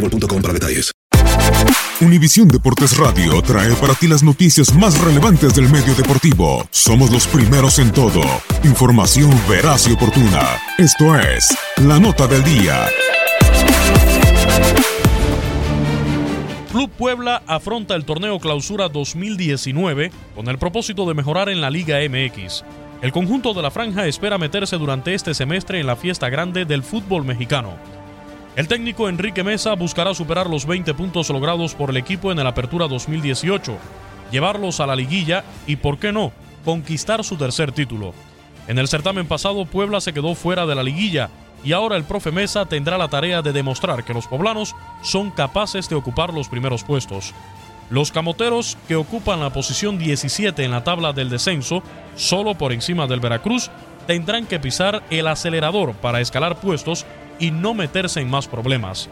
boostmobile.com para detalles. Univisión Deportes Radio trae para ti las noticias más relevantes del medio deportivo. Somos los primeros en todo. Información veraz y oportuna. Esto es La Nota del Día. Club Puebla afronta el torneo Clausura 2019 con el propósito de mejorar en la Liga MX. El conjunto de la franja espera meterse durante este semestre en la fiesta grande del fútbol mexicano. El técnico Enrique Mesa buscará superar los 20 puntos logrados por el equipo en el Apertura 2018, llevarlos a la liguilla y, por qué no, conquistar su tercer título. En el certamen pasado Puebla se quedó fuera de la liguilla y ahora el profe Mesa tendrá la tarea de demostrar que los poblanos son capaces de ocupar los primeros puestos. Los camoteros, que ocupan la posición 17 en la tabla del descenso, solo por encima del Veracruz, tendrán que pisar el acelerador para escalar puestos y no meterse en más problemas.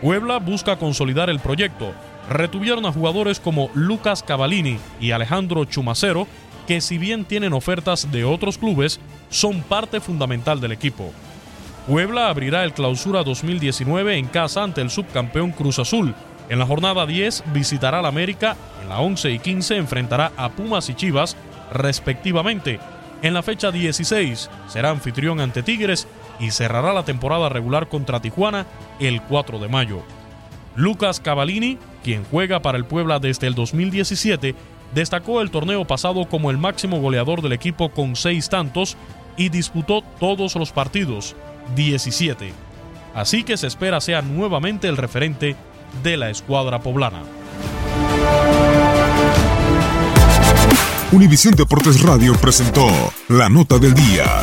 Puebla busca consolidar el proyecto. Retuvieron a jugadores como Lucas Cavallini y Alejandro Chumacero, que si bien tienen ofertas de otros clubes, son parte fundamental del equipo. Puebla abrirá el clausura 2019 en casa ante el subcampeón Cruz Azul. En la jornada 10 visitará al América, en la 11 y 15 enfrentará a Pumas y Chivas, respectivamente. En la fecha 16 será anfitrión ante Tigres y cerrará la temporada regular contra Tijuana el 4 de mayo. Lucas Cavallini, quien juega para el Puebla desde el 2017, destacó el torneo pasado como el máximo goleador del equipo con seis tantos y disputó todos los partidos, 17. Así que se espera sea nuevamente el referente de la escuadra poblana. Univisión Deportes Radio presentó la nota del día.